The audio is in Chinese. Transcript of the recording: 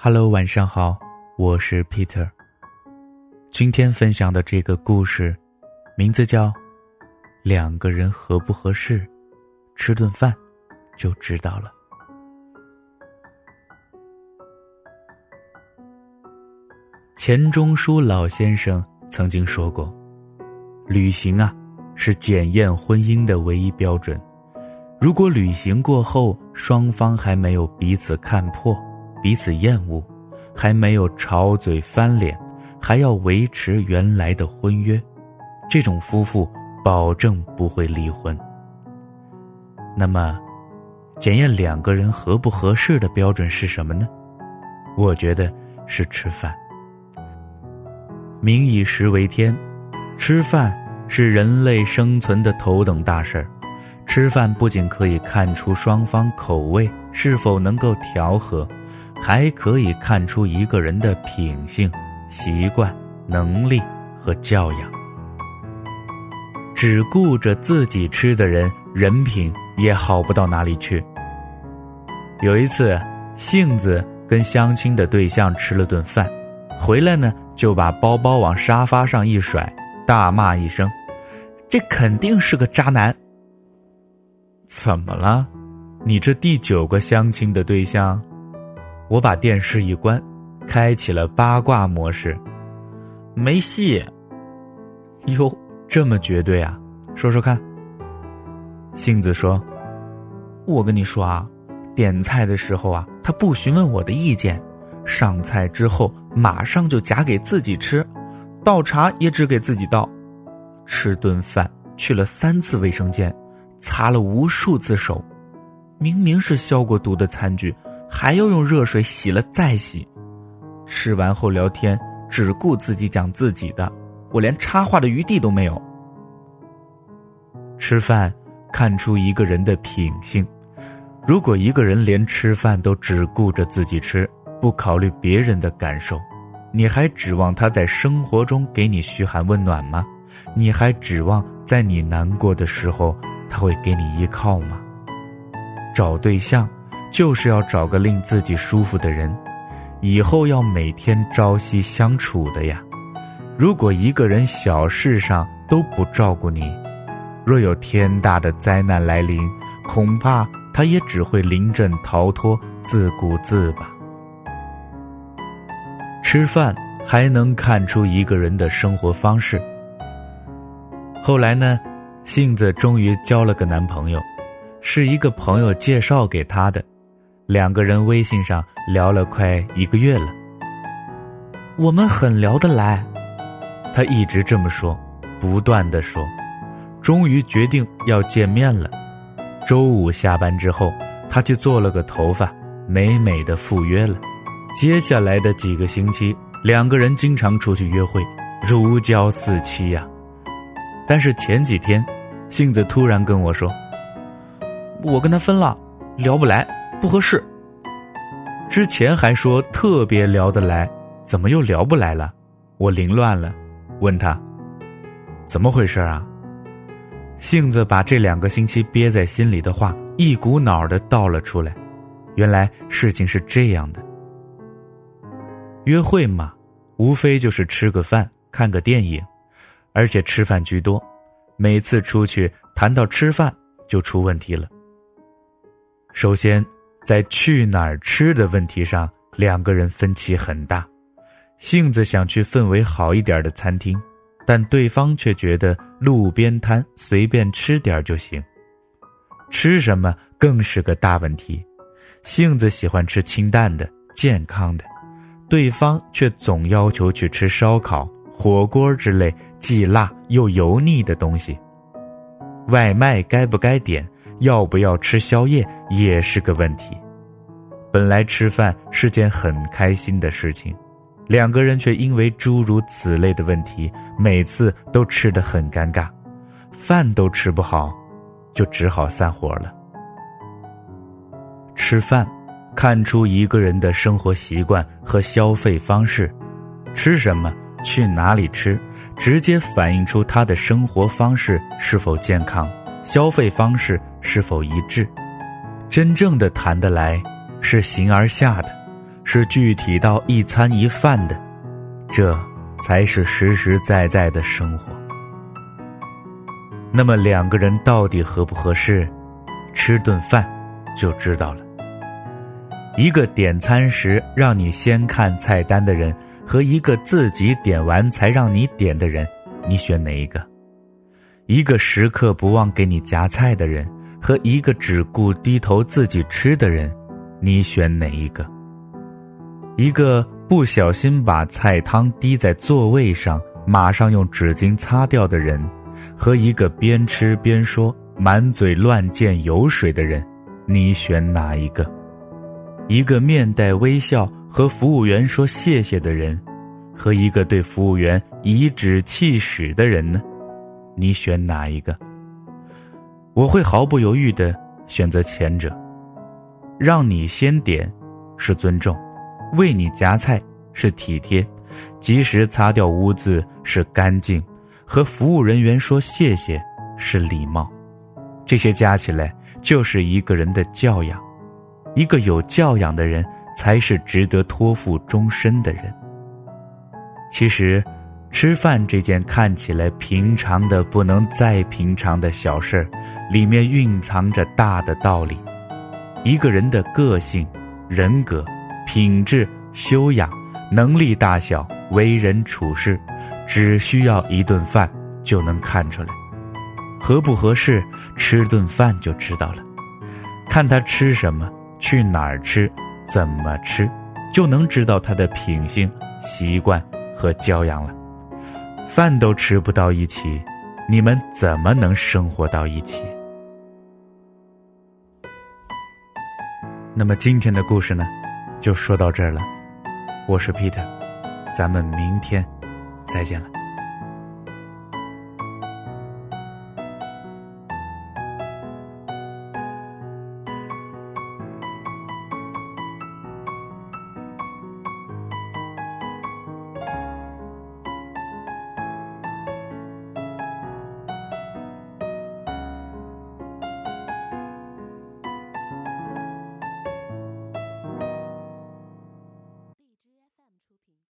Hello，晚上好，我是 Peter。今天分享的这个故事，名字叫《两个人合不合适，吃顿饭就知道了》。钱钟书老先生曾经说过：“旅行啊，是检验婚姻的唯一标准。如果旅行过后，双方还没有彼此看破。”彼此厌恶，还没有吵嘴翻脸，还要维持原来的婚约，这种夫妇保证不会离婚。那么，检验两个人合不合适的标准是什么呢？我觉得是吃饭。民以食为天，吃饭是人类生存的头等大事儿。吃饭不仅可以看出双方口味是否能够调和。还可以看出一个人的品性、习惯、能力和教养。只顾着自己吃的人，人品也好不到哪里去。有一次，杏子跟相亲的对象吃了顿饭，回来呢就把包包往沙发上一甩，大骂一声：“这肯定是个渣男。”怎么了？你这第九个相亲的对象？我把电视一关，开启了八卦模式。没戏。哟，这么绝对啊？说说看。杏子说：“我跟你说啊，点菜的时候啊，他不询问我的意见，上菜之后马上就夹给自己吃，倒茶也只给自己倒，吃顿饭去了三次卫生间，擦了无数次手，明明是消过毒的餐具。”还要用热水洗了再洗，吃完后聊天只顾自己讲自己的，我连插话的余地都没有。吃饭看出一个人的品性，如果一个人连吃饭都只顾着自己吃，不考虑别人的感受，你还指望他在生活中给你嘘寒问暖吗？你还指望在你难过的时候他会给你依靠吗？找对象。就是要找个令自己舒服的人，以后要每天朝夕相处的呀。如果一个人小事上都不照顾你，若有天大的灾难来临，恐怕他也只会临阵逃脱，自顾自吧。吃饭还能看出一个人的生活方式。后来呢，杏子终于交了个男朋友，是一个朋友介绍给她的。两个人微信上聊了快一个月了，我们很聊得来，他一直这么说，不断的说，终于决定要见面了。周五下班之后，他去做了个头发，美美的赴约了。接下来的几个星期，两个人经常出去约会，如胶似漆呀。但是前几天，杏子突然跟我说，我跟他分了，聊不来。不合适。之前还说特别聊得来，怎么又聊不来了？我凌乱了，问他怎么回事啊？杏子把这两个星期憋在心里的话一股脑的倒了出来。原来事情是这样的：约会嘛，无非就是吃个饭、看个电影，而且吃饭居多。每次出去谈到吃饭，就出问题了。首先。在去哪儿吃的问题上，两个人分歧很大。杏子想去氛围好一点的餐厅，但对方却觉得路边摊随便吃点就行。吃什么更是个大问题。杏子喜欢吃清淡的、健康的，对方却总要求去吃烧烤、火锅之类既辣又油腻的东西。外卖该不该点？要不要吃宵夜也是个问题。本来吃饭是件很开心的事情，两个人却因为诸如此类的问题，每次都吃得很尴尬，饭都吃不好，就只好散伙了。吃饭，看出一个人的生活习惯和消费方式，吃什么，去哪里吃，直接反映出他的生活方式是否健康。消费方式是否一致？真正的谈得来，是形而下的，是具体到一餐一饭的，这才是实实在在的生活。那么两个人到底合不合适，吃顿饭就知道了。一个点餐时让你先看菜单的人，和一个自己点完才让你点的人，你选哪一个？一个时刻不忘给你夹菜的人，和一个只顾低头自己吃的人，你选哪一个？一个不小心把菜汤滴在座位上，马上用纸巾擦掉的人，和一个边吃边说、满嘴乱溅油水的人，你选哪一个？一个面带微笑和服务员说谢谢的人，和一个对服务员颐指气使的人呢？你选哪一个？我会毫不犹豫的选择前者。让你先点，是尊重。为你夹菜是体贴，及时擦掉污渍是干净，和服务人员说谢谢是礼貌，这些加起来就是一个人的教养。一个有教养的人，才是值得托付终身的人。其实，吃饭这件看起来平常的不能再平常的小事儿，里面蕴藏着大的道理。一个人的个性、人格。品质、修养、能力大小、为人处事，只需要一顿饭就能看出来。合不合适，吃顿饭就知道了。看他吃什么，去哪儿吃，怎么吃，就能知道他的品性、习惯和教养了。饭都吃不到一起，你们怎么能生活到一起？那么今天的故事呢？就说到这儿了，我是 Peter，咱们明天再见了。